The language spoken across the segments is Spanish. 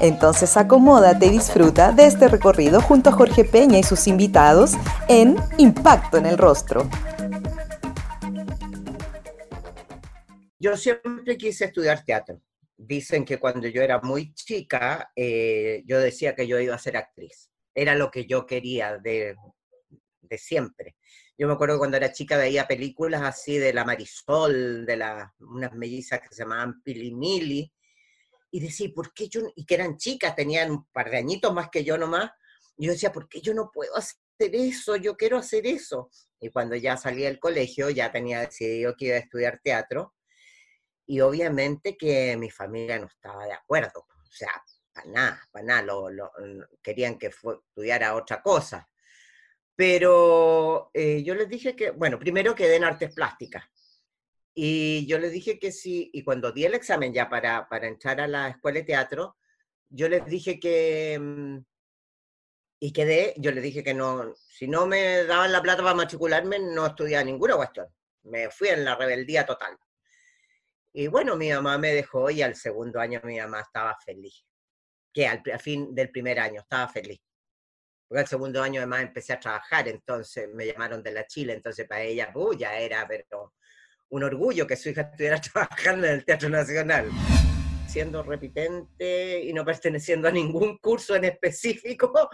Entonces acomódate y disfruta de este recorrido junto a Jorge Peña y sus invitados en Impacto en el Rostro. Yo siempre quise estudiar teatro. Dicen que cuando yo era muy chica, eh, yo decía que yo iba a ser actriz. Era lo que yo quería de, de siempre. Yo me acuerdo cuando era chica veía películas así de la Marisol, de las unas mellizas que se llamaban Pilimili, y decía, ¿por qué yo? Y que eran chicas, tenían un par de añitos más que yo nomás. Y yo decía, ¿por qué yo no puedo hacer eso? Yo quiero hacer eso. Y cuando ya salí del colegio, ya tenía decidido que iba a estudiar teatro. Y obviamente que mi familia no estaba de acuerdo. O sea, para nada, para nada. Lo, querían que estudiara otra cosa. Pero eh, yo les dije que, bueno, primero quedé en artes plásticas. Y yo les dije que sí, y cuando di el examen ya para, para entrar a la escuela de teatro, yo les dije que, mm, y quedé, yo les dije que no, si no me daban la plata para matricularme, no estudiaba ninguna cuestión. Me fui en la rebeldía total. Y bueno, mi mamá me dejó y al segundo año mi mamá estaba feliz. Que al, fin del primer año estaba feliz. Porque al segundo año además empecé a trabajar, entonces me llamaron de la Chile, entonces para ella, uh, ya era, pero un orgullo que su hija estuviera trabajando en el Teatro Nacional. Siendo repitente y no perteneciendo a ningún curso en específico,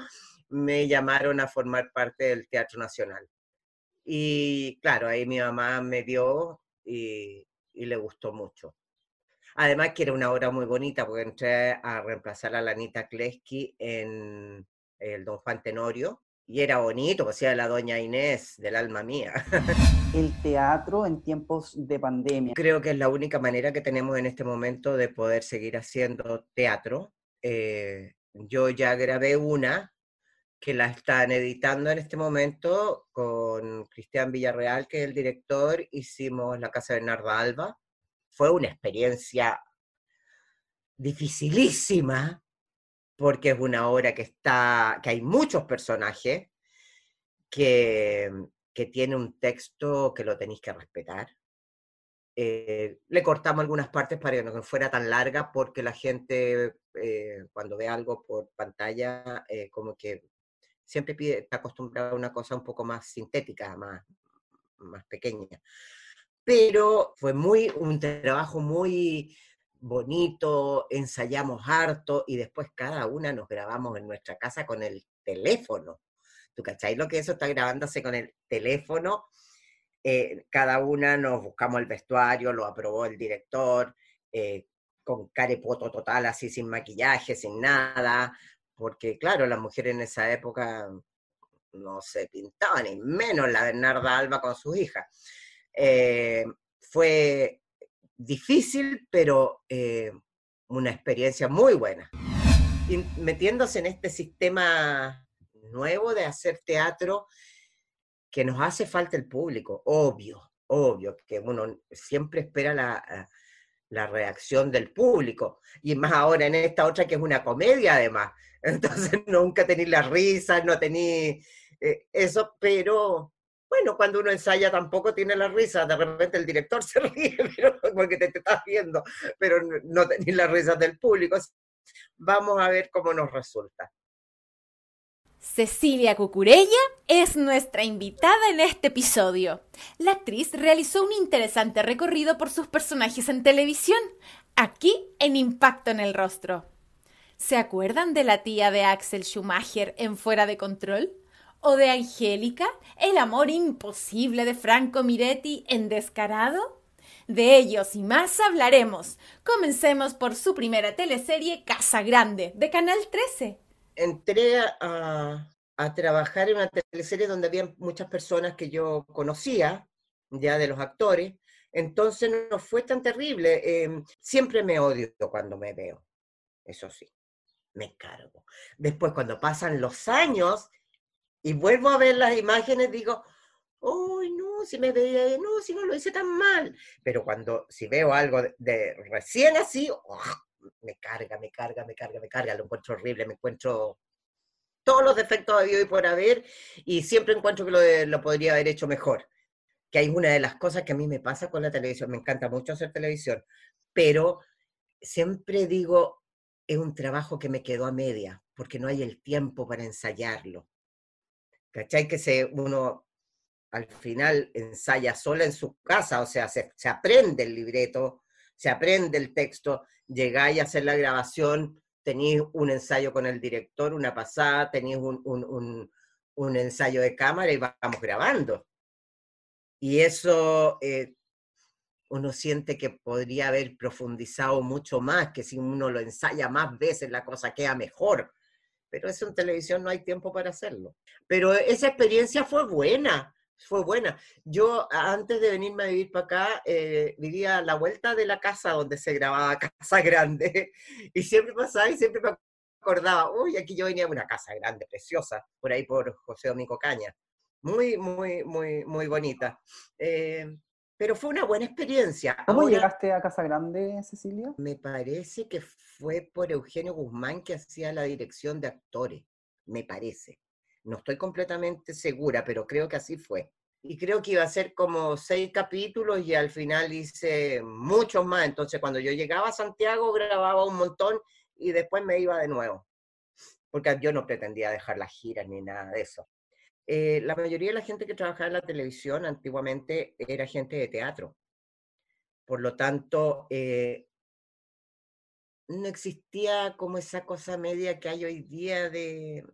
me llamaron a formar parte del Teatro Nacional. Y claro, ahí mi mamá me vio y, le gustó mucho. Además que era una obra muy bonita porque entré a reemplazar a la Anita Kleski en el Don Juan Tenorio, y era bonito, pues era la doña Inés del alma mía. El teatro en tiempos de pandemia. Creo que es la única manera que tenemos en este momento de poder seguir haciendo teatro. Eh, yo ya grabé una que la están editando en este momento con Cristian Villarreal, que es el director. Hicimos La Casa de Bernarda Alba. Fue una experiencia dificilísima, porque es una obra que está, que hay muchos personajes, que, que tiene un texto que lo tenéis que respetar. Eh, le cortamos algunas partes para que no fuera tan larga, porque la gente eh, cuando ve algo por pantalla, eh, como que siempre pide, está acostumbrada a una cosa un poco más sintética, más, más pequeña. Pero fue muy, un trabajo muy, bonito, ensayamos harto y después cada una nos grabamos en nuestra casa con el teléfono. ¿Tú cacháis lo que eso está grabándose con el teléfono? Eh, cada una nos buscamos el vestuario, lo aprobó el director, eh, con carepoto total, así sin maquillaje, sin nada, porque claro, las mujeres en esa época no se pintaban, ni menos la Bernarda Alba con sus hijas. Eh, fue difícil, pero eh, una experiencia muy buena. Y metiéndose en este sistema nuevo de hacer teatro, que nos hace falta el público, obvio, obvio, que uno siempre espera la, la reacción del público, y más ahora en esta otra que es una comedia además, entonces nunca tenéis la risa, no tenéis eh, eso, pero bueno, cuando uno ensaya tampoco tiene la risa, de repente el director se ríe porque te, estás viendo, pero no tenés la risa del público. Vamos a ver cómo nos resulta. Cecilia Cucurella es nuestra invitada en este episodio. La actriz realizó un interesante recorrido por sus personajes en televisión, aquí en Impacto en el Rostro. ¿Se acuerdan de la tía de Axel Schumacher en Fuera de Control? O de Angélica, el amor imposible de Franco Miretti en Descarado? De ellos y más hablaremos. Comencemos por su primera teleserie Casa Grande, de Canal 13. Entré a, trabajar en una teleserie donde había muchas personas que yo conocía, ya de los actores, entonces no fue tan terrible. Em, siempre me odio cuando me veo, eso sí, me cargo. Después, cuando pasan los años, y vuelvo a ver las imágenes, digo, ¡Uy, no! Si me veía, no, si no lo hice tan mal. Pero cuando, si veo algo de, recién así, ¡oh! me carga, me carga, me carga, me carga, lo encuentro horrible, me encuentro todos los defectos de Dios y por haber, y siempre encuentro que lo, lo podría haber hecho mejor. Que hay una de las cosas que a mí me pasa con la televisión, me encanta mucho hacer televisión, pero siempre digo, es un trabajo que me quedó a media, porque no hay el tiempo para ensayarlo. ¿Cachai? Que se, uno al final ensaya sola en su casa, o sea, se, se aprende el libreto, se aprende el texto, llegáis a hacer la grabación, tenéis un ensayo con el director, una pasada, tenéis un, un- un- un ensayo de cámara y vamos grabando. Y eso eh, uno siente que podría haber profundizado mucho más, que si uno lo ensaya más veces la cosa queda mejor. Pero eso en televisión no hay tiempo para hacerlo. Pero esa experiencia fue buena, fue buena. Yo antes de venirme a vivir para acá, eh, vivía a la vuelta de la casa donde se grababa Casa Grande. Y siempre pasaba y siempre me acordaba, uy, aquí yo venía de una casa grande, preciosa, por ahí por José Domingo Caña. Muy, muy, muy, muy bonita. Eh, pero fue una buena experiencia. ¿Cómo Ahora, llegaste a Casa Grande, Cecilia? me parece que fue por Eugenio Guzmán que hacía la dirección de actores, me parece. No estoy completamente segura, pero creo que así fue. Y creo que iba a ser como seis capítulos y al final hice muchos más. Entonces cuando yo llegaba a Santiago grababa un montón y después me iba de nuevo. Porque yo no pretendía dejar las giras ni nada de eso. Eh, la mayoría de la gente que trabajaba en la televisión antiguamente era gente de teatro. Por lo tanto, eh, no existía como esa cosa media que hay hoy día de,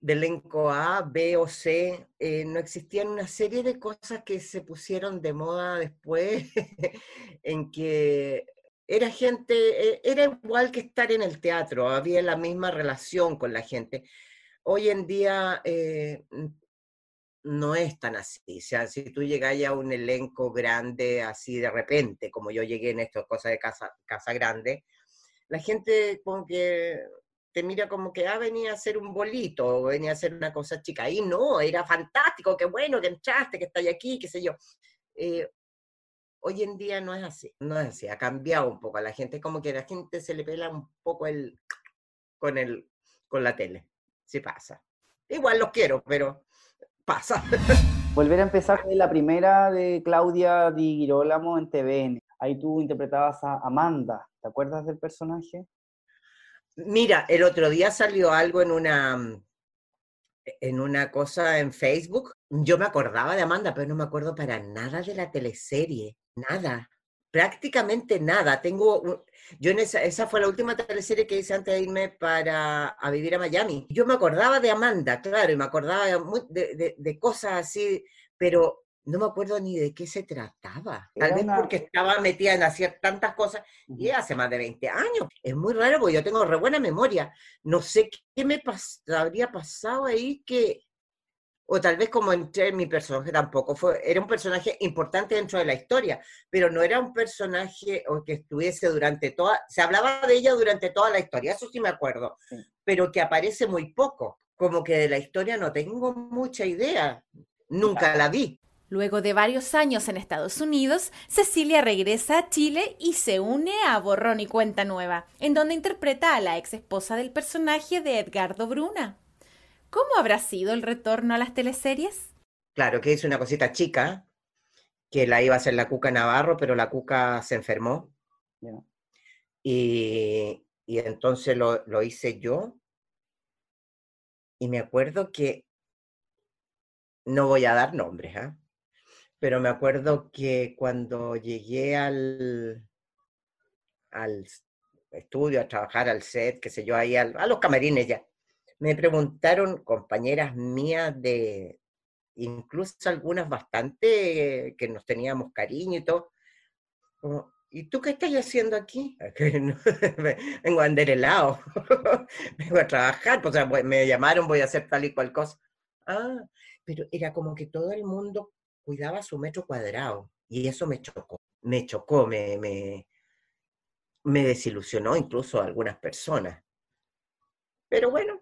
de elenco A, B o C. eh, no existían una serie de cosas que se pusieron de moda después, en que era gente, era igual que estar en el teatro, había la misma relación con la gente. Hoy en día eh, no es tan así. O sea, si tú llegas a un elenco grande así de repente, como yo llegué en estas cosas de casa, casa grande, la gente como que te mira como que, ah, venía a hacer un bolito, venía a hacer una cosa chica. Y no, era fantástico, qué bueno que entraste, que estás aquí, qué sé yo. Eh, hoy en día no es así, no es así, ha cambiado un poco. A la gente como que a la gente se le pela un poco el con el con la tele. Sí pasa. Igual los quiero, pero pasa. Volver a empezar de la primera de Claudia Di Girolamo en TVN. Ahí tú interpretabas a Amanda. ¿Te acuerdas del personaje? Mira, el otro día salió algo en una en una cosa en Facebook. Yo me acordaba de Amanda, pero no me acuerdo para nada de la teleserie, nada, prácticamente nada. Tengo, yo en esa, esa fue la última teleserie que hice antes de irme para a vivir a Miami. Yo me acordaba de Amanda, claro, y me acordaba de, de- de- de cosas así, pero no me acuerdo ni de qué se trataba. Tal Era vez una- porque estaba metida en hacer tantas cosas y hace más de 20 años. Es muy raro porque yo tengo re buena memoria. No sé qué me pas- habría pasado ahí que, o tal vez como entré en mi personaje tampoco, fue, era un personaje importante dentro de la historia, pero no era un personaje o que estuviese durante toda, se hablaba de ella durante toda la historia, eso sí me acuerdo, Sí. pero que aparece muy poco, como que de la historia no tengo mucha idea, nunca la vi. Luego de varios años en Estados Unidos, Cecilia regresa a Chile y se une a Borrón y Cuenta Nueva, en donde interpreta a la ex esposa del personaje de Edgardo Bruna. ¿Cómo habrá sido el retorno a las teleseries? Claro, que hice una cosita chica, que la iba a hacer la Cuca Navarro, pero la Cuca se enfermó y, y entonces lo, lo hice yo. Y me acuerdo que, no voy a dar nombres, ¿ah? pero me acuerdo que cuando llegué al, al estudio, a trabajar al set, qué sé yo, ahí al- a los camarines ya, me preguntaron compañeras mías de, incluso algunas bastante que nos teníamos cariño y todo, ¿y tú qué estás haciendo aquí? "Que no, Vengo a vender helado, vengo a trabajar, pues, o sea, me llamaron, voy a hacer tal y cual cosa. Ah, pero era como que todo el mundo cuidaba su metro cuadrado y eso me chocó, me chocó, me, me, me desilusionó incluso a algunas personas. Pero bueno,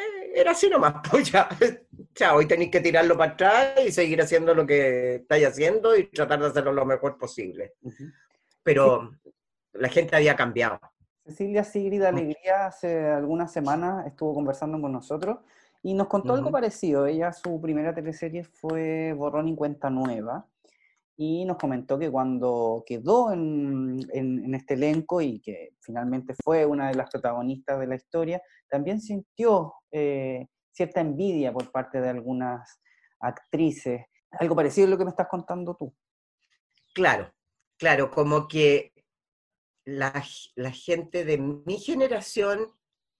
eh, era así nomás, pues ya, hoy tenéis que tirarlo para atrás y seguir haciendo lo que estáis haciendo y tratar de hacerlo lo mejor posible. Pero la gente había cambiado. Cecilia Sigrid Alegría hace algunas semanas estuvo conversando con nosotros y nos contó algo parecido. Ella, su primera teleserie fue Borrón y Cuenta Nueva y nos comentó que cuando quedó en, en, este elenco y que finalmente fue una de las protagonistas de la historia, también sintió eh, cierta envidia por parte de algunas actrices. Algo parecido a lo que me estás contando tú. Claro, claro, como que la, la gente de mi generación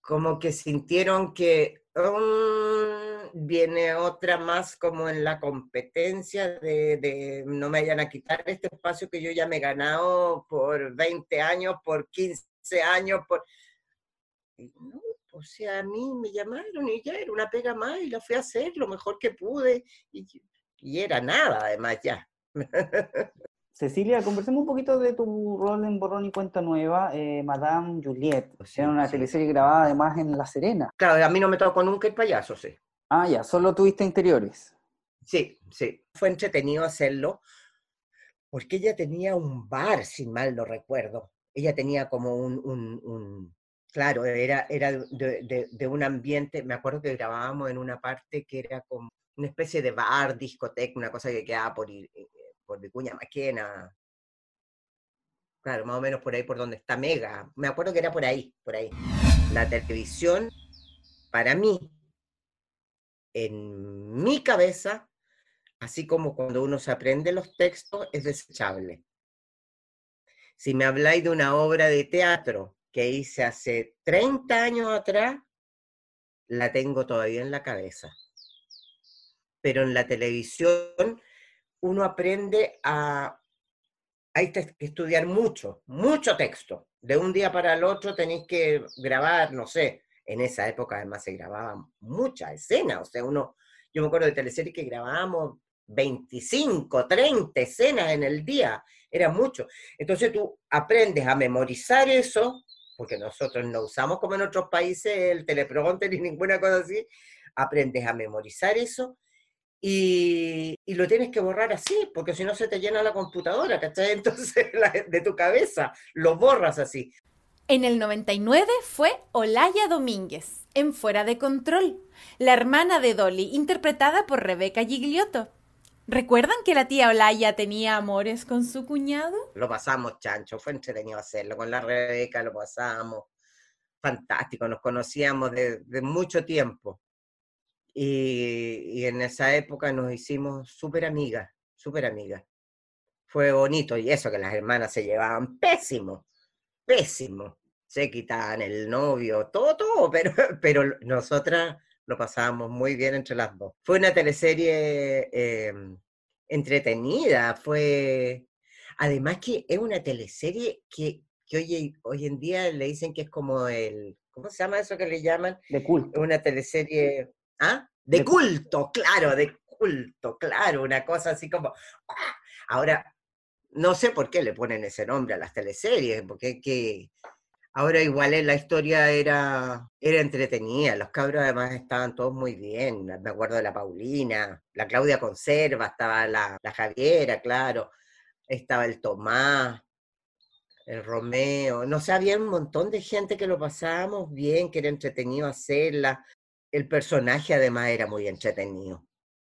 como que sintieron que mm, viene otra más como en la competencia de, de, no me vayan a quitar este espacio que yo ya me he ganado por 20 años, por 15 años, por... No, o sea, a mí me llamaron y ya era una pega más y la fui a hacer lo mejor que pude y, y era nada además ya. Cecilia, conversemos un poquito de tu rol en Borrón y Cuenta Nueva, eh, Madame Juliette. O sea, una teleserie grabada además en La Serena. Claro, a mí no me tocó nunca el payaso, sí. Ah, ya, solo tuviste interiores. Sí, sí. Fue entretenido hacerlo porque ella tenía un bar, si mal no recuerdo. Ella tenía como un, un, claro, era, era de, un ambiente, me acuerdo que grabábamos en una parte que era como una especie de bar, discoteca, una cosa que quedaba por eh, por Vicuña Maquena. Claro, más o menos por ahí por donde está Mega. Me acuerdo que era por ahí, por ahí. La televisión, para mí, en mi cabeza, así como cuando uno se aprende los textos, es desechable. Si me habláis de una obra de teatro que hice hace 30 años atrás, la tengo todavía en la cabeza. Pero en la televisión uno aprende a... Hay que estudiar mucho, mucho texto. De un día para el otro tenéis que grabar, no sé, en esa época además se grababan muchas escenas, o sea, uno, yo me acuerdo de teleseries que grabábamos 25, 30 escenas en el día, era mucho. Entonces tú aprendes a memorizar eso, porque nosotros no usamos como en otros países el teleprompter ni ninguna cosa así, aprendes a memorizar eso y, lo tienes que borrar así, porque si no se te llena la computadora, ¿cachai? Entonces de tu cabeza lo borras así. En el 99 fue Olaya Domínguez, en Fuera de Control, la hermana de Dolly, interpretada por Rebeca Gigliotto. ¿Recuerdan que la tía Olaya tenía amores con su cuñado? Lo pasamos, chancho, fue entretenido hacerlo. Con la Rebeca lo pasamos. Fantástico, nos conocíamos de, mucho tiempo. Y, en esa época nos hicimos súper amigas, súper amigas. Fue bonito y eso que las hermanas se llevaban pésimo, pésimo. Se quitaban el novio, todo, todo, pero, pero nosotras lo pasábamos muy bien entre las dos. Fue una teleserie em, entretenida, fue... Además que es una teleserie que, que hoy, hoy en día le dicen que es como el... ¿Cómo se llama eso que le llaman? De culto. Una teleserie ¿Ah? De culto, claro, de culto, claro, una cosa así como... ¡ah! Ahora, no sé por qué le ponen ese nombre a las teleseries, porque que ahora igual la historia era, era entretenida, los cabros además estaban todos muy bien, me acuerdo de la Paulina, la Claudia Conserva, estaba la, la Javiera, claro, estaba el Tomás, el Romeo, no sé, había un montón de gente que lo pasábamos bien, que era entretenido hacerla, el personaje además era muy entretenido,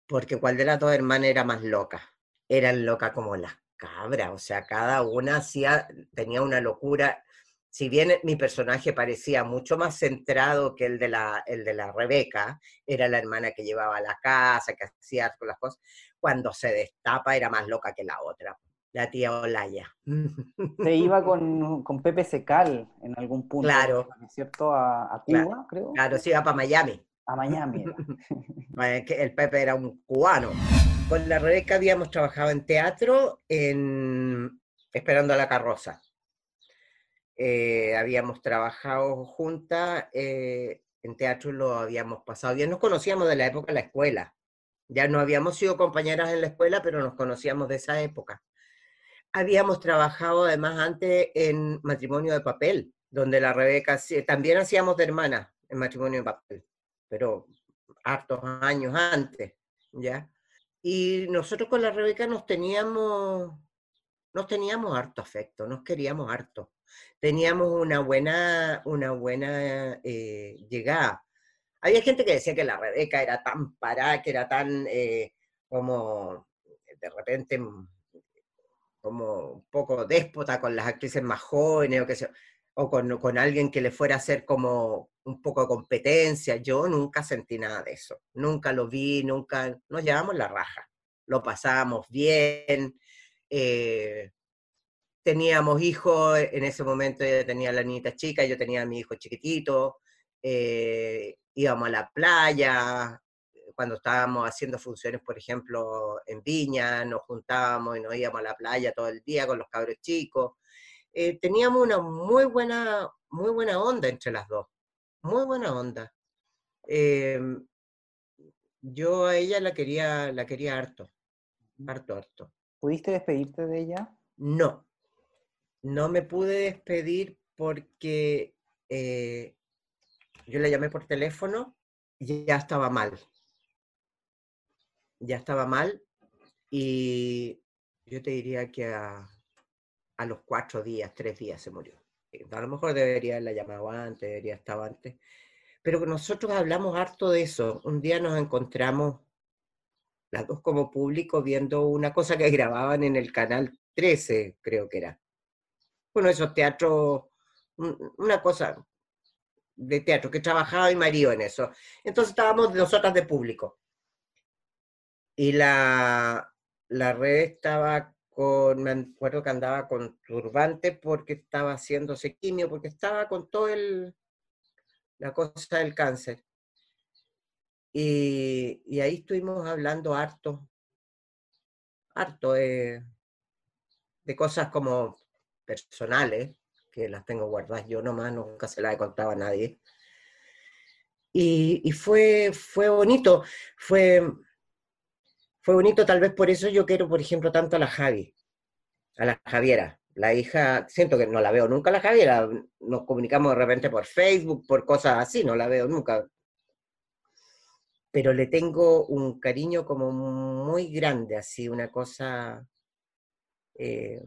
porque cuál de las dos hermanas era más loca. Eran locas como las cabras, o sea, cada una hacía, tenía una locura. Si bien mi personaje parecía mucho más centrado que el de la, el de la Rebeca, era la hermana que llevaba la casa, que hacía las cosas, cuando se destapa era más loca que la otra, la tía Olaya. Se iba con, con Pepe Secal en algún punto, claro. ¿cierto? A, Cuba, creo. Claro, se iba para Miami a Miami. el Pepe era un cubano. Con la Rebeca habíamos trabajado en teatro en Esperando a la carroza. Eh, habíamos trabajado juntas eh, en teatro, lo habíamos pasado bien. Nos conocíamos de la época de la escuela. Ya no habíamos sido compañeras en la escuela, pero nos conocíamos de esa época. Habíamos trabajado además antes en matrimonio de papel, donde la Rebeca también hacíamos de hermana en matrimonio de papel pero hartos años antes, ¿ya? Y nosotros con la Rebeca nos teníamos, nos teníamos harto afecto, nos queríamos harto. Teníamos una buena, una buena eh, llegada. Había gente que decía que la Rebeca era tan parada, que era tan eh, como de repente como un poco déspota con las actrices más jóvenes o que sea o con, con, alguien que le fuera a hacer como un poco de competencia. Yo nunca sentí nada de eso, nunca lo vi, nunca, nos llevamos la raja, lo pasábamos bien, eh, teníamos hijos, en ese momento ella tenía la niñita chica, yo tenía a mi hijo chiquitito, eh, íbamos a la playa, cuando estábamos haciendo funciones, por ejemplo, en Viña, nos juntábamos y nos íbamos a la playa todo el día con los cabros chicos. Eh, teníamos una muy buena, muy buena onda entre las dos, muy buena onda. Em, yo a ella la quería, la quería harto, harto, harto. ¿Pudiste despedirte de ella? No, no me pude despedir porque eh, yo la llamé por teléfono y ya estaba mal. Ya estaba mal y yo te diría que a, a los cuatro días, tres días se murió. Eh, a lo mejor debería haberla llamado antes, debería estar antes. Pero nosotros hablamos harto de eso. Un día nos encontramos, las dos como público, viendo una cosa que grababan en el canal 13, creo que era. Bueno, esos teatros, una cosa de teatro, que trabajaba mi marido en eso. Entonces estábamos nosotras de público. Y la, la red estaba me acuerdo que andaba con turbante porque estaba haciéndose quimio, porque estaba con todo el, la cosa del cáncer. Y, y ahí estuvimos hablando harto, harto de cosas como personales, que las tengo guardadas yo nomás, nunca se las he contado a nadie. Y, y, fue, fue bonito, fue, fue bonito, tal vez por eso yo quiero, por ejemplo, tanto a la Javi, a la Javiera. La hija, siento que no la veo nunca la Javiera, nos comunicamos de repente por Facebook, por cosas así, no la veo nunca. Pero le tengo un cariño como muy grande, así, una cosa eh,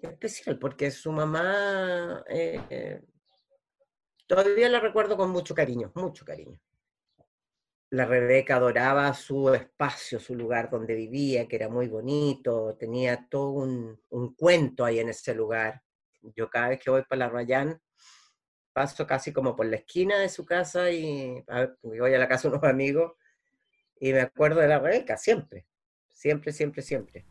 especial, porque su mamá eh, todavía la recuerdo con mucho cariño, mucho cariño la Rebeca adoraba su espacio, su lugar donde vivía, que era muy bonito, tenía todo un, cuento ahí en ese lugar. Yo cada vez que voy para la Rayán, paso casi como por la esquina de su casa y voy a la casa de unos amigos y me acuerdo de la Rebeca, siempre, siempre, siempre, siempre.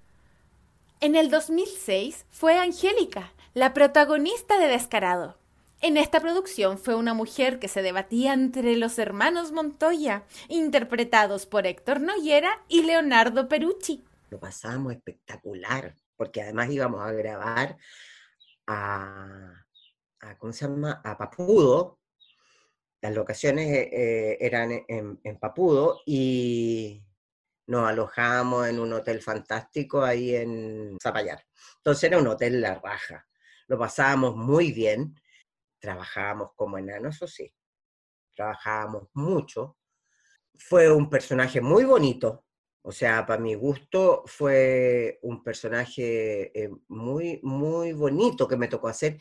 En el 2006 fue Angélica, la protagonista de Descarado. En esta producción fue una mujer que se debatía entre los hermanos Montoya, interpretados por Héctor Noyera y Leonardo Perucci. Lo pasábamos espectacular, porque además íbamos a grabar a, ¿cómo se llama? A Papudo. Las locaciones eh, eran en, en Papudo y nos alojamos en un hotel fantástico ahí en Zapallar. Entonces era un hotel La Raja. Lo pasábamos muy bien trabajábamos como enanos, eso sí, trabajábamos mucho. Fue un personaje muy bonito, o sea, para mi gusto fue un personaje eh, muy, muy bonito que me tocó hacer,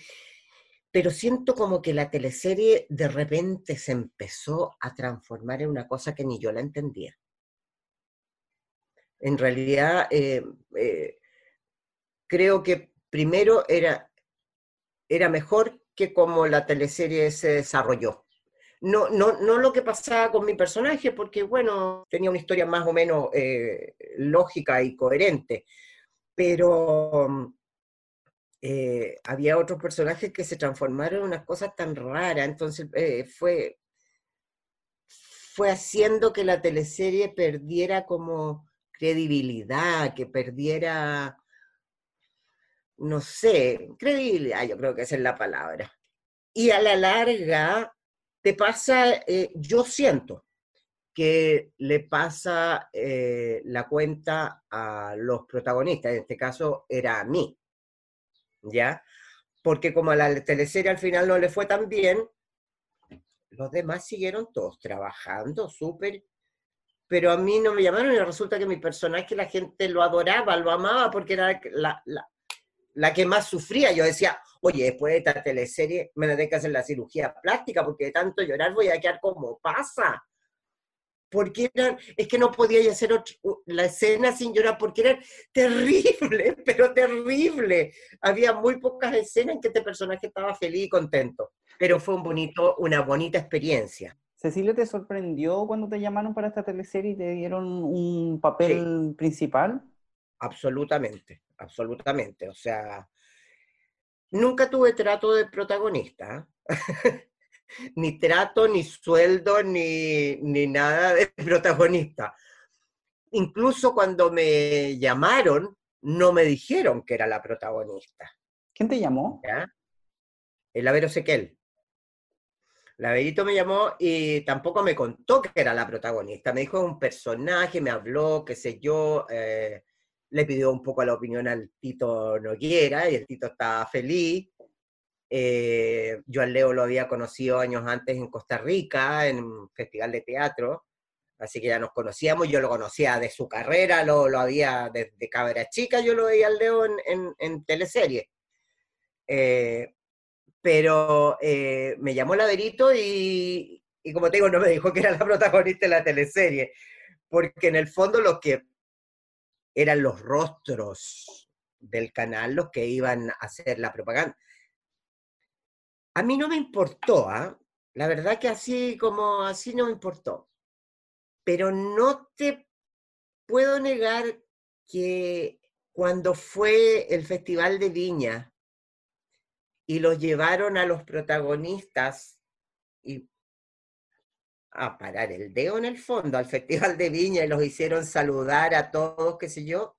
pero siento como que la teleserie de repente se empezó a transformar en una cosa que ni yo la entendía. En realidad, eh, eh, creo que primero era, era mejor que como la teleserie se desarrolló. No, no, no lo que pasaba con mi personaje, porque bueno, tenía una historia más o menos eh, lógica y coherente, pero eh, había otros personajes que se transformaron en unas cosas tan raras, entonces eh, fue, fue haciendo que la teleserie perdiera como credibilidad, que perdiera no sé, credibilidad, yo creo que esa es la palabra. Y a la larga te pasa, eh, yo siento que le pasa eh, la cuenta a los protagonistas, en este caso era a mí, ¿ya? Porque como a la teleserie al final no le fue tan bien, los demás siguieron todos trabajando súper, pero a mí no me llamaron y resulta que mi personaje la gente lo adoraba, lo amaba porque era la, la que más sufría. Yo decía, oye, después de esta teleserie me tendré que hacer la cirugía plástica porque de tanto llorar voy a quedar como pasa. Porque eran, es que no podía hacer la escena sin llorar porque era terrible, pero terrible. Había muy pocas escenas en que este personaje estaba feliz y contento, pero fue un bonito, una bonita experiencia. Cecilia, ¿te sorprendió cuando te llamaron para esta teleserie y te dieron un papel principal? Absolutamente, absolutamente. O sea, nunca tuve trato de protagonista. ni trato, ni sueldo, ni, ni nada de protagonista. Incluso cuando me llamaron, no me dijeron que era la protagonista. ¿Quién te llamó? El Avero Sequel. La Verito me llamó y tampoco me contó que era la protagonista. Me dijo un personaje, me habló, qué sé yo. Eh, le pidió un poco la opinión al Tito Noguera y el Tito estaba feliz. Eh, yo al Leo lo había conocido años antes en Costa Rica, en un festival de teatro, así que ya nos conocíamos, yo lo conocía de su carrera, lo, lo había desde cabra chica, yo lo veía al Leo en, en, en teleserie. Eh, pero eh, me llamó Laverito y, y como te digo, no me dijo que era la protagonista de la teleserie, porque en el fondo los que eran los rostros del canal los que iban a hacer la propaganda. A mí no me importó, ¿ah? la verdad que así como así no me importó. Pero no te puedo negar que cuando fue el Festival de Viña y los llevaron a los protagonistas y a parar el dedo en el fondo al Festival de Viña y los hicieron saludar a todos, qué sé yo.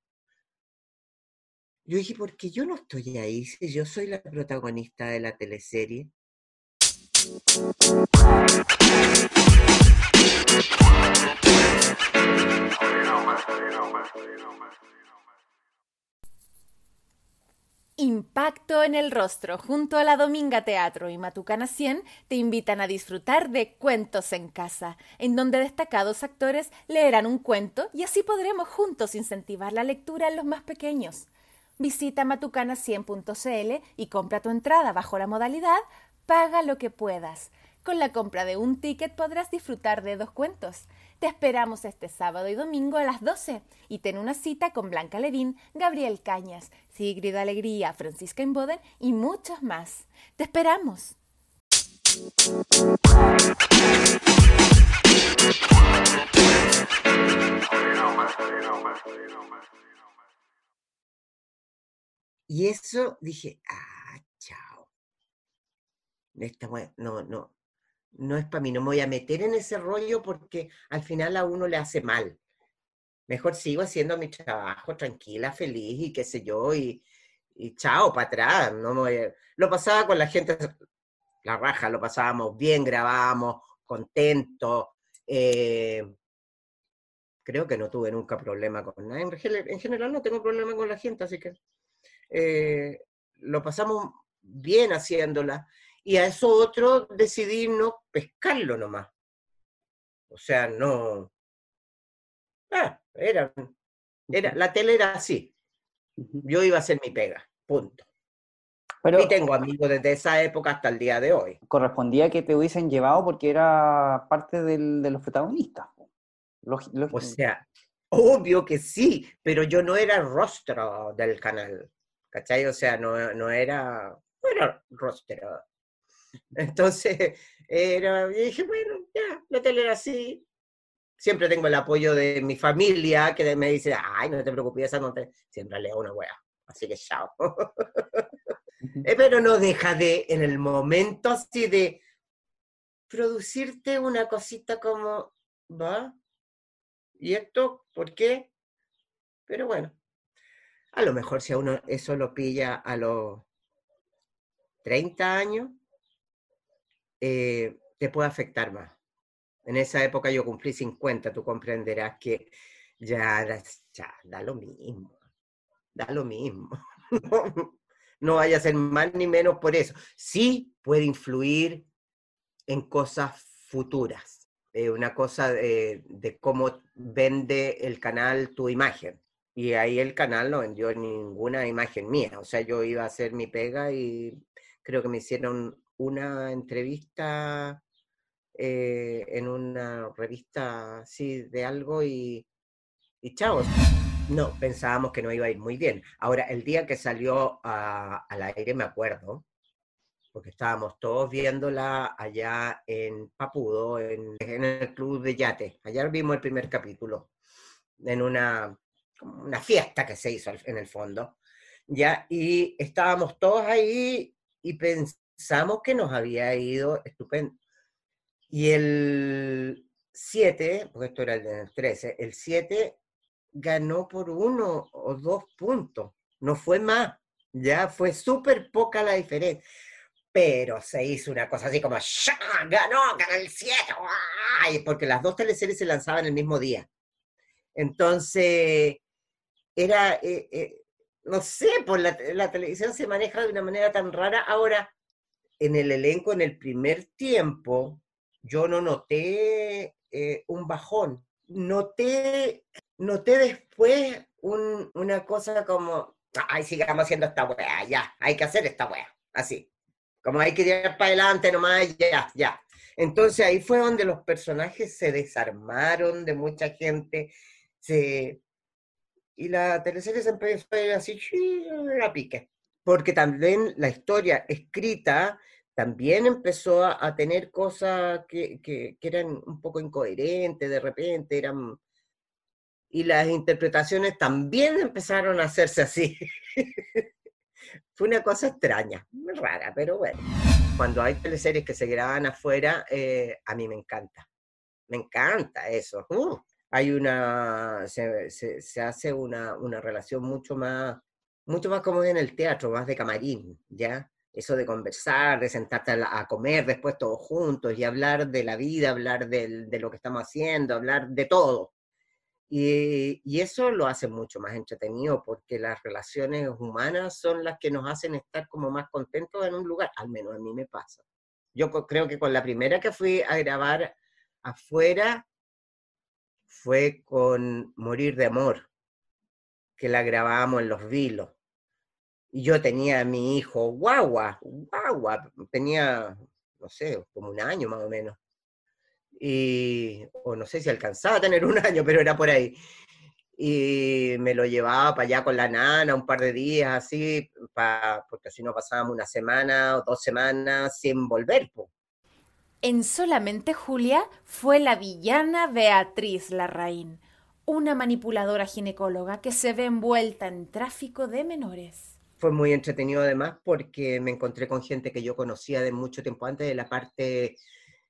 Yo dije, ¿por qué yo no estoy ahí si yo soy la protagonista de la teleserie? Impacto en el rostro junto a la Dominga Teatro y Matucana 100 te invitan a disfrutar de Cuentos en Casa, en donde destacados actores leerán un cuento y así podremos juntos incentivar la lectura en los más pequeños. Visita matucana100.cl y compra tu entrada bajo la modalidad Paga lo que puedas. Con la compra de un ticket podrás disfrutar de dos cuentos. Te esperamos este sábado y domingo a las 12 y ten una cita con Blanca Levín, Gabriel Cañas, Sigrid Alegría, Francisca Inboden y muchos más. ¡Te esperamos! Y eso dije, ah, chao. No, no, no es para mí, no me voy a meter en ese rollo porque al final a uno le hace mal. Mejor sigo haciendo mi trabajo tranquila, feliz y qué sé yo, y, chao, para atrás. No Lo pasaba con la gente, la raja, lo pasábamos bien, grabábamos, contentos. Eh, creo que no tuve nunca problema con nadie. En general no tengo problema con la gente, así que eh, lo pasamos bien haciéndola y a eso otro decidí no pescarlo nomás. O sea, no. Ah, era, era, la tele era así. Yo iba a hacer mi pega, punto. Pero, y tengo amigos desde esa época hasta el día de hoy. Correspondía que te hubiesen llevado porque era parte del, de los protagonistas. O sea, obvio que sí, pero yo no era rostro del canal. ¿Cachai? O sea, no, no era, no era rostro. Entonces, era, dije, bueno, ya, la tele era así. Siempre tengo el apoyo de mi familia que me dice, ay, no te preocupes, esa no te... Siempre leo una wea. Así que chao. Eh, pero no deja de, en el momento así de producirte una cosita como, ¿va? ¿Y esto? ¿Por qué? Pero bueno, a lo mejor si a uno eso lo pilla a los 30 años, eh, te puede afectar más. En esa época yo cumplí 50, tú comprenderás que ya, ya da lo mismo, da lo mismo. no vaya a ser más ni menos por eso. Sí puede influir en cosas futuras, eh, una cosa de, de, cómo vende el canal tu imagen. Y ahí el canal no vendió ninguna imagen mía, o sea, yo iba a hacer mi pega y creo que me hicieron una entrevista eh, en una revista así de algo y, y chao. No, pensábamos que no iba a ir muy bien. Ahora, el día que salió al aire, me acuerdo, porque estábamos todos viéndola allá en Papudo, en, el club de yate. Allá vimos el primer capítulo, en una, una fiesta que se hizo en el fondo. Ya, y estábamos todos ahí y pensamos que nos había ido estupendo. Y el 7, porque esto era el 13, el 7 ganó por uno o dos puntos, no fue más, ya fue súper poca la diferencia. Pero se hizo una cosa así como, ¡Ya! ganó, ganó el 7, porque las dos teleseries se lanzaban el mismo día. Entonces, era, eh, eh, no sé, por la, la televisión se maneja de una manera tan rara. Ahora, en el elenco, en el primer tiempo, yo no noté eh, un bajón, noté noté después una cosa como, ay, sigamos haciendo esta weá, ya, hay que hacer esta weá, así. Como hay que ir para adelante nomás, ya, ya. Entonces ahí fue donde los personajes se desarmaron de mucha gente, se... y la teleserie se empezó a ir así, a pique. Porque también la historia escrita también empezó a, tener cosas que, que, eran un poco incoherentes, de repente eran y las interpretaciones también empezaron a hacerse así. Fue una cosa extraña, rara, pero bueno. Cuando hay teleseries que se graban afuera, eh, a mí me encanta. Me encanta eso. Uh, hay una, se, se, hace una, una, relación mucho más, mucho más como en el teatro, más de camarín, ¿ya? Eso de conversar, de sentarte a, a comer después todos juntos y hablar de la vida, hablar de, lo que estamos haciendo, hablar de todo. Y, eso lo hace mucho más entretenido porque las relaciones humanas son las que nos hacen estar como más contentos en un lugar, al menos a mí me pasa. Yo creo que con la primera que fui a grabar afuera fue con Morir de Amor, que la grabábamos en Los Vilos. Y yo tenía a mi hijo guagua, guagua, tenía, no sé, como un año más o menos y, o no sé si alcanzaba a tener un año, pero era por ahí. Y me lo llevaba para allá con la nana un par de días, así, porque si no pasábamos una semana o dos semanas sin volver. En Solamente Julia fue la villana Beatriz Larraín, una manipuladora ginecóloga que se ve envuelta en tráfico de menores. Fue muy entretenido además porque me encontré con gente que yo conocía de mucho tiempo antes de la parte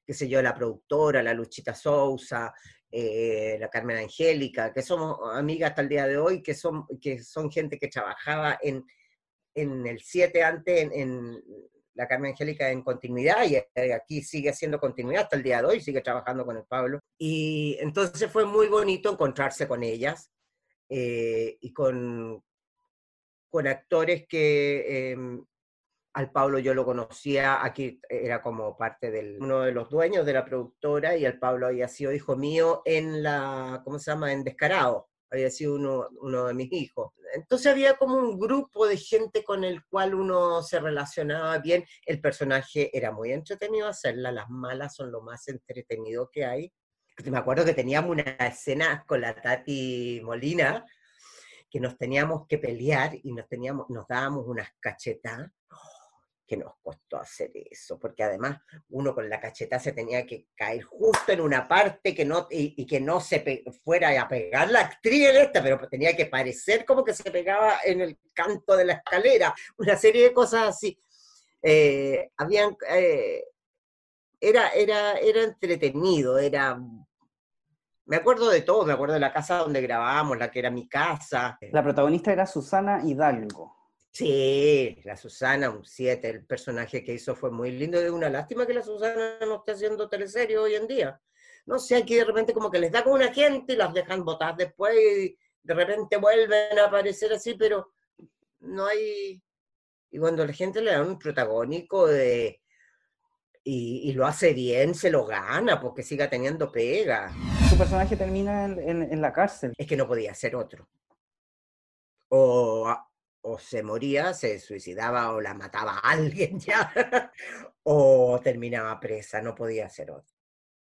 qué sé yo, la productora, la Luchita Sousa, eh, la Carmen Angélica, que somos amigas hasta el día de hoy, que son, que son gente que trabajaba en, en el 7 antes, en, la Carmen Angélica en continuidad, y aquí sigue haciendo continuidad hasta el día de hoy, sigue trabajando con el Pablo. Y entonces fue muy bonito encontrarse con ellas eh, y con, con actores que em, al Pablo yo lo conocía, aquí era como parte de uno de los dueños de la productora y el Pablo había sido hijo mío en la, ¿cómo se llama?, en Descarado, había sido uno, uno de mis hijos. Entonces había como un grupo de gente con el cual uno se relacionaba bien, el personaje era muy entretenido hacerla, las malas son lo más entretenido que hay. Me acuerdo que teníamos una escena con la Tati Molina, nos teníamos que pelear y nos, teníamos, nos dábamos unas cachetas que nos costó hacer eso, porque además uno con la cacheta se tenía que caer justo en una parte que no, y, que no se fuera a pegar la actriz en esta, pero tenía que parecer como que se pegaba en el canto de la escalera, una serie de cosas así. Eh, habían, eh, era, era, era entretenido, era... Me acuerdo de todo, me acuerdo de la casa donde grabábamos, la que era mi casa. La protagonista era Susana Hidalgo. Sí, la Susana, un 7, el personaje que hizo fue muy lindo. Es una lástima que la Susana no esté haciendo teleserie hoy en día. No sé, aquí de repente como que les da con una gente y las dejan botar después y de repente vuelven a aparecer así, pero no hay... Y cuando la gente le da un protagónico de... y, lo hace bien, se lo gana, porque siga teniendo pega. Su personaje termina en, la cárcel. Es que no podía ser otro. O, o se moría, se suicidaba o la mataba a alguien ya, o terminaba presa, no podía ser otro.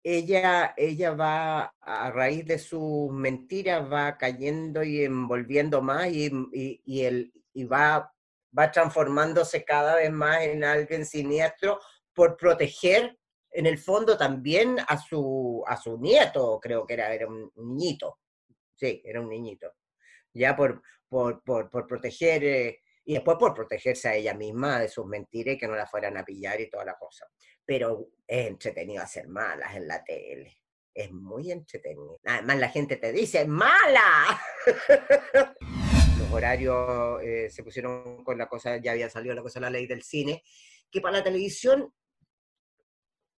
Ella, ella va, a raíz de sus mentiras, va cayendo y envolviendo más y, y, y, el, y va, va transformándose cada vez más en alguien siniestro por proteger en el fondo también a su, a su nieto, creo que era, era un niñito, sí, era un niñito, ya por, por, por, proteger, eh, y después por protegerse a ella misma de sus mentiras y que no la fueran a pillar y toda la cosa. Pero es entretenido hacer malas en la tele, es muy entretenido. Además la gente te dice, ¡mala! Los horarios eh, se pusieron con la cosa, ya había salido la cosa la ley del cine, que para la televisión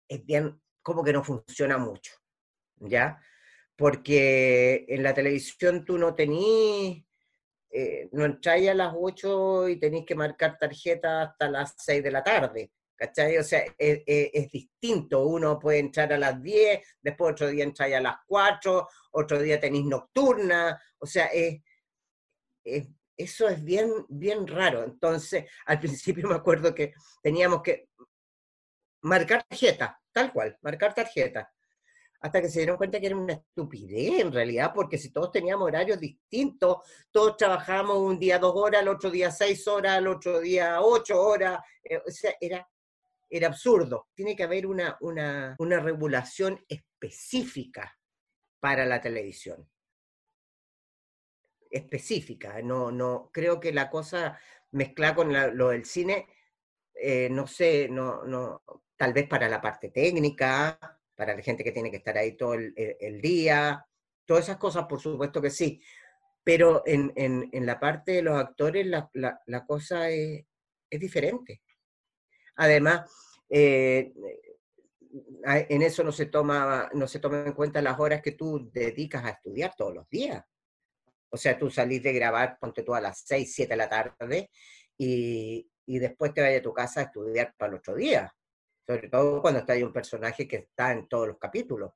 es bien, como que no funciona mucho, ¿ya? Porque en la televisión tú no tenís, eh, no entráis a las 8 y tenéis que marcar tarjeta hasta las 6 de la tarde, ¿cachai? O sea, es, es, distinto, uno puede entrar a las 10, después otro día entráis a las 4, otro día tenéis nocturna, o sea, es, eso es bien, bien raro. Entonces, al principio me acuerdo que teníamos que marcar tarjeta, tal cual, marcar tarjeta. Hasta que se dieron cuenta que era una estupidez en realidad, porque si todos teníamos horarios distintos, todos trabajábamos un día dos horas, el otro día seis horas, el otro día ocho horas, eh, o sea, era, era absurdo. Tiene que haber una, una, una regulación específica para la televisión. Específica, no, no, creo que la cosa mezclada con lo del cine, eh, no sé, no, no, tal vez para la parte técnica, para la gente que tiene que estar ahí todo el, día, todas esas cosas, por supuesto que sí. Pero en, la parte de los actores la, cosa es, diferente. Además, eh, en eso no se, toma, no se toma en cuenta las horas que tú dedicas a estudiar todos los días. O sea, tú salís de grabar, ponte tú a las 6, 7 de la tarde y, y después te vayas a tu casa a estudiar para el otro día sobre todo cuando está ahí un personaje que está en todos los capítulos.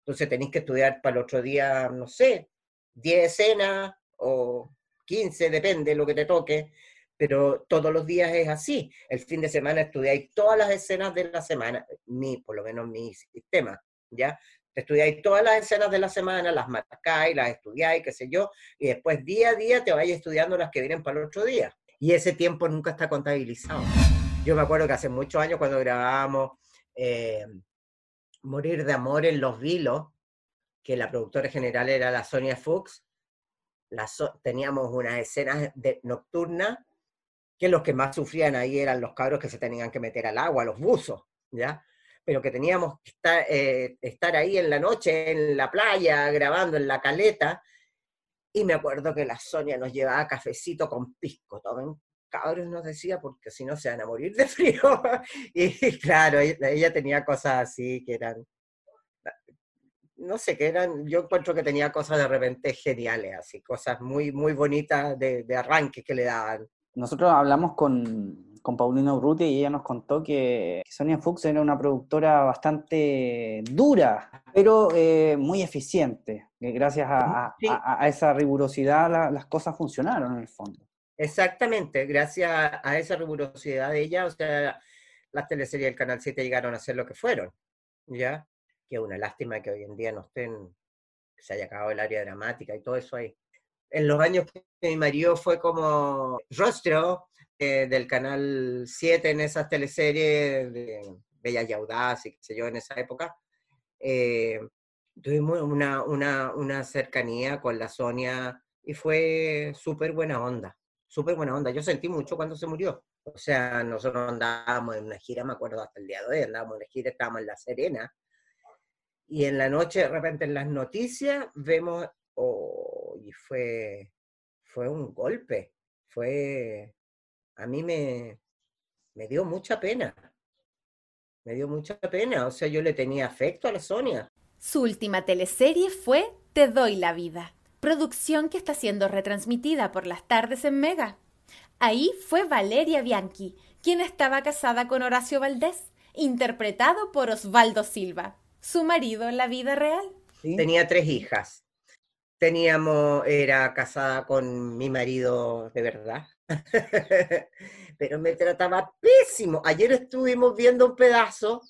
Entonces tenéis que estudiar para el otro día, no sé, 10 escenas o 15, depende de lo que te toque, pero todos los días es así. El fin de semana estudiáis todas las escenas de la semana, mi, por lo menos mi sistema, ¿ya? Estudiáis todas las escenas de la semana, las marcáis, las estudiáis, qué sé yo, y después día a día te vais estudiando las que vienen para el otro día. Y ese tiempo nunca está contabilizado. Yo me acuerdo que hace muchos años cuando grabábamos eh, Morir de Amor en Los Vilos, que la productora general era la Sonia Fuchs, teníamos unas escenas nocturnas que los que más sufrían ahí eran los cabros que se tenían que meter al agua, los buzos, ¿ya? Pero que teníamos que estar, eh, estar ahí en la noche, en la playa, grabando en la caleta, y me acuerdo que la Sonia nos llevaba cafecito con pisco, tomen cabros nos decía, porque si no se van a morir de frío. y claro, ella, tenía cosas así que eran, no sé, que eran, yo encuentro que tenía cosas de repente geniales, así, cosas muy, muy bonitas de, de arranque que le daban. Nosotros hablamos con, con Paulina Urrutia y ella nos contó que, Sonia Fuchs era una productora bastante dura, pero eh, muy eficiente. Gracias a, a, esa rigurosidad las cosas funcionaron en el fondo. Exactamente, gracias a esa rigurosidad de ella, o sea, las teleseries del Canal 7 llegaron a ser lo que fueron, ¿ya? Que es una lástima que hoy en día no estén, que se haya acabado el área dramática y todo eso ahí. En los años que mi marido fue como rostro eh, del Canal 7 en esas teleseries Bella y Audaz y qué sé yo, en esa época, eh, tuvimos una, una, una cercanía con la Sonia y fue súper buena onda súper buena onda. Yo sentí mucho cuando se murió. O sea, nosotros andábamos en una gira, me acuerdo hasta el día de hoy, andábamos en una gira, estábamos en La Serena, y en la noche, de repente, en las noticias, vemos, oh, y fue, fue un golpe, fue, a mí me, me dio mucha pena, me dio mucha pena, o sea, yo le tenía afecto a la Sonia. Su última teleserie fue Te doy la vida producción que está siendo retransmitida por las tardes en Mega. Ahí fue Valeria Bianchi, quien estaba casada con Horacio Valdés, interpretado por Osvaldo Silva, su marido en la vida real. Tenía tres hijas. Teníamos, era casada con mi marido de verdad, pero me trataba pésimo. Ayer estuvimos viendo un pedazo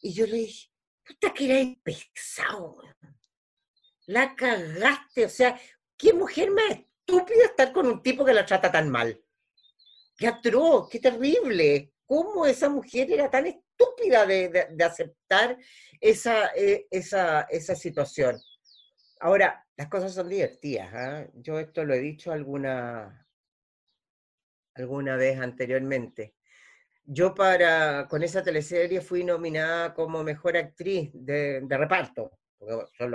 y yo le dije, puta que eres pesado, la cagaste, o sea, qué mujer más estúpida estar con un tipo que la trata tan mal. Qué atroz, qué terrible. ¿Cómo esa mujer era tan estúpida de, aceptar esa, eh, esa, esa situación? Ahora, las cosas son divertidas. ¿ah? Yo esto lo he dicho alguna, alguna vez anteriormente. Yo para, con esa teleserie fui nominada como mejor actriz de, reparto, porque son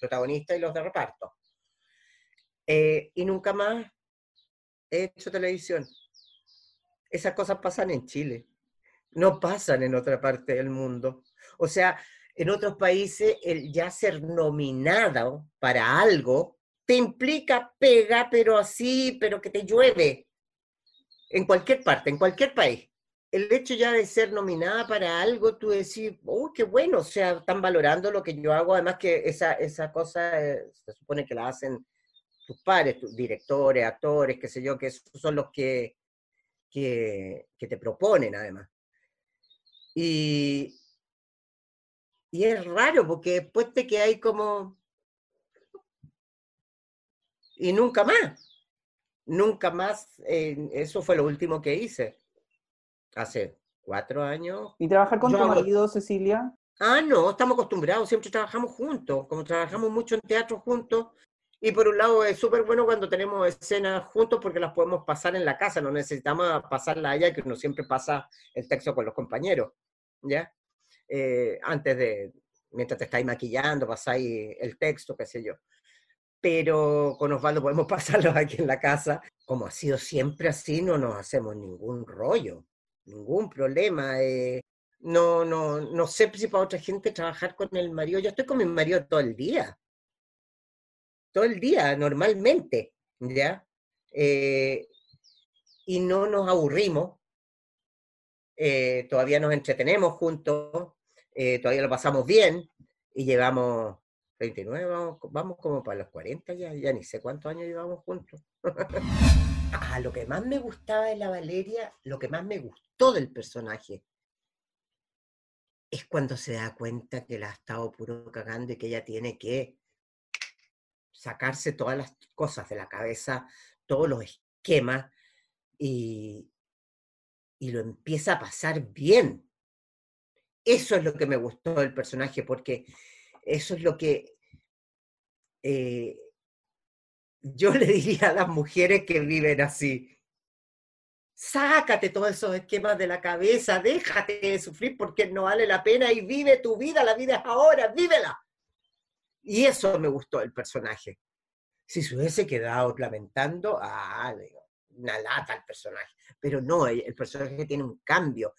protagonistas y los de reparto. Eh, y nunca más he hecho televisión. Esas cosas pasan en Chile, no pasan en otra parte del mundo. O sea, en otros países el ya ser nominado para algo te implica pega, pero así, pero que te llueve. En cualquier parte, en cualquier país. El hecho ya de ser nominada para algo, tú decís, uy, qué bueno, o sea, están valorando lo que yo hago. Además que esa, esa cosa eh, se supone que la hacen tus pares, tus directores, actores, qué sé yo, que son los que, que, te proponen además. Y, y es raro porque después te hay como... Y nunca más. Nunca más. eso fue lo último que hice. Hace cuatro años. ¿Y trabajar con tu marido, Cecilia? Ah, no, estamos acostumbrados, siempre trabajamos juntos, como trabajamos mucho en teatro juntos. Y por un lado es súper bueno cuando tenemos escenas juntos porque las podemos pasar en la casa, no necesitamos pasarla allá, que uno siempre pasa el texto con los compañeros, ¿ya? Eh, antes de, mientras te estáis maquillando, pasáis el texto, qué sé yo. Pero con Osvaldo podemos pasarlo aquí en la casa. Como ha sido siempre así, no nos hacemos ningún rollo, ningún problema. Eh, no, no, no sé si para otra gente trabajar con el marido. Yo estoy con mi marido todo el día. Todo el día, normalmente, ¿ya? Eh, y no nos aburrimos. Eh, todavía nos entretenemos juntos. Todavía lo pasamos bien y llevamos 29, vamos, como para los 40 ya, ya ni sé cuántos años llevamos juntos. ah, lo que más me gustaba de la Valeria, lo que más me gustó del personaje, es cuando se da cuenta que la ha estado puro cagando y que ella tiene que sacarse todas las cosas de la cabeza, todos los esquemas, y, y lo empieza a pasar bien. Eso es lo que me gustó del personaje, porque eso es lo que eh, yo le diría a las mujeres que viven así. Sácate todos esos esquemas de la cabeza, déjate de sufrir porque no vale la pena y vive tu vida, la vida es ahora, vívela. Y eso me gustó del personaje. Si se hubiese quedado lamentando, ah, una lata el personaje. Pero no, el personaje tiene un cambio.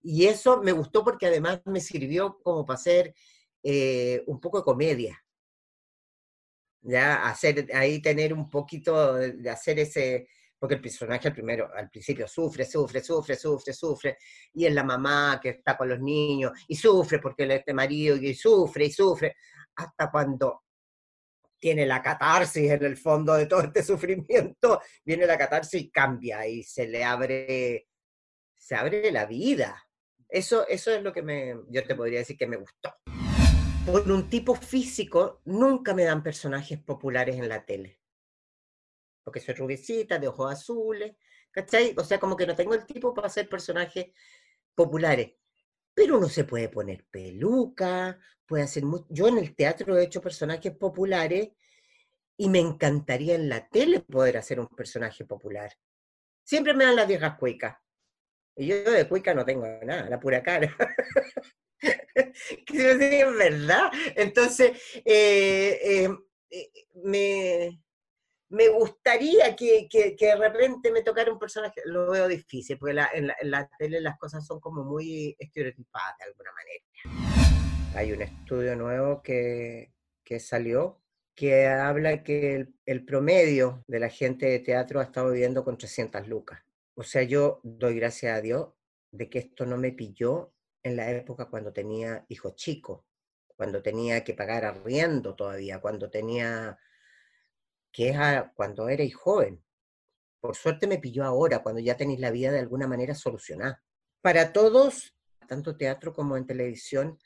Y eso me gustó porque además me sirvió como para hacer eh, un poco de comedia. Ya, hacer, ahí tener un poquito de hacer ese, porque el personaje al primero, al principio sufre, sufre, sufre, sufre, sufre, y es la mamá que está con los niños, y sufre porque este marido, y sufre, y sufre, hasta cuando tiene la catarsis en el fondo de todo este sufrimiento, viene la catarsis y cambia, y se le abre, se abre la vida. Eso, eso es lo que me, yo te podría decir que me gustó. Por un tipo físico, nunca me dan personajes populares en la tele. Porque soy rubicita, de ojos azules, ¿cachai? O sea, como que no tengo el tipo para hacer personajes populares. Pero uno se puede poner peluca, puede hacer... Yo en el teatro he hecho personajes populares y me encantaría en la tele poder hacer un personaje popular. Siempre me dan las viejas cuecas. Y yo de cuica no tengo nada, la pura cara. que es verdad. Entonces, eh, eh, eh, me, me, gustaría que, que, de repente me tocara un personaje, lo veo difícil, porque en, la, tele las cosas son como muy estereotipadas de alguna manera. Hay un estudio nuevo que, que salió que habla que el, el, promedio de la gente de teatro ha estado viviendo con 300 lucas. O sea, yo doy gracias a Dios de que esto no me pilló en la época cuando tenía hijos chicos, cuando tenía que pagar arriendo todavía, cuando tenía que es cuando eres joven. Por suerte me pilló ahora, cuando ya tenéis la vida de alguna manera solucionada. Para todos, tanto teatro como en televisión,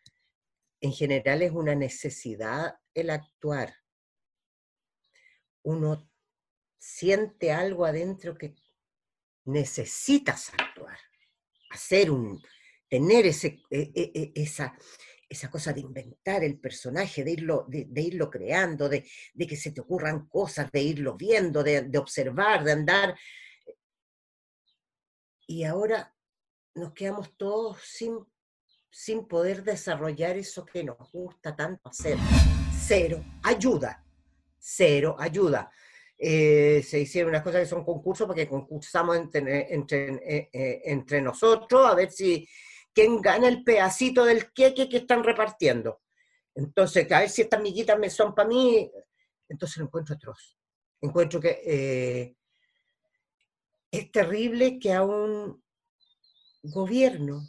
en general es una necesidad el actuar. Uno siente algo adentro que necesitas actuar, hacer un, tener e, e, e, esa, esa cosa de inventar el personaje, de irlo, de, irlo creando, de, que se te ocurran cosas, de irlo viendo, de, observar, de andar. Y ahora nos quedamos todos sin, sin poder desarrollar eso que nos gusta tanto hacer. Cero ayuda, cero ayuda. Eh, se hicieron unas cosas que son concursos porque concursamos entre, entre, eh, eh, entre nosotros a ver si, quién gana el pedacito del queque que están repartiendo. Entonces, a ver si estas miguitas me son para mí, entonces lo encuentro atroz. Encuentro que eh, es terrible que a un gobierno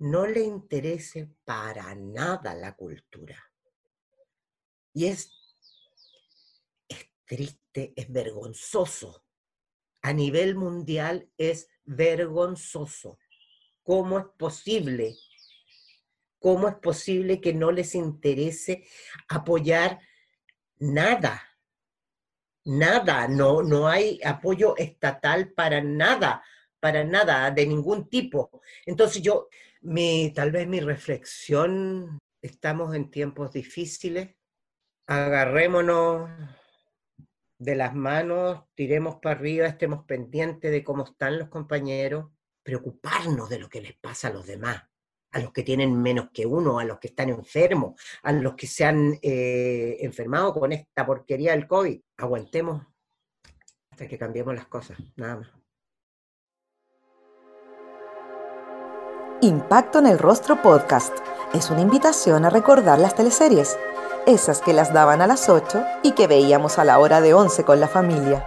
no le interese para nada la cultura. Y es, es triste, es vergonzoso. A nivel mundial es vergonzoso ¿Cómo es posible? ¿Cómo es posible que no les interese apoyar nada? Nada, no, no hay apoyo estatal para nada, para nada, de ningún tipo. Entonces yo, mi, tal vez mi reflexión, estamos en tiempos difíciles, agarrémonos de las manos, tiremos para arriba, estemos pendientes de cómo están los compañeros, preocuparnos de lo que les pasa a los demás, a los que tienen menos que uno, a los que están enfermos, a los que se han eh, enfermado con esta porquería del COVID. Aguantemos hasta que cambiemos las cosas, nada más. Impacto en el Rostro Podcast es una invitación a recordar las teleseries, esas que las daban a las 8 y que veíamos a la hora de 11 con la familia.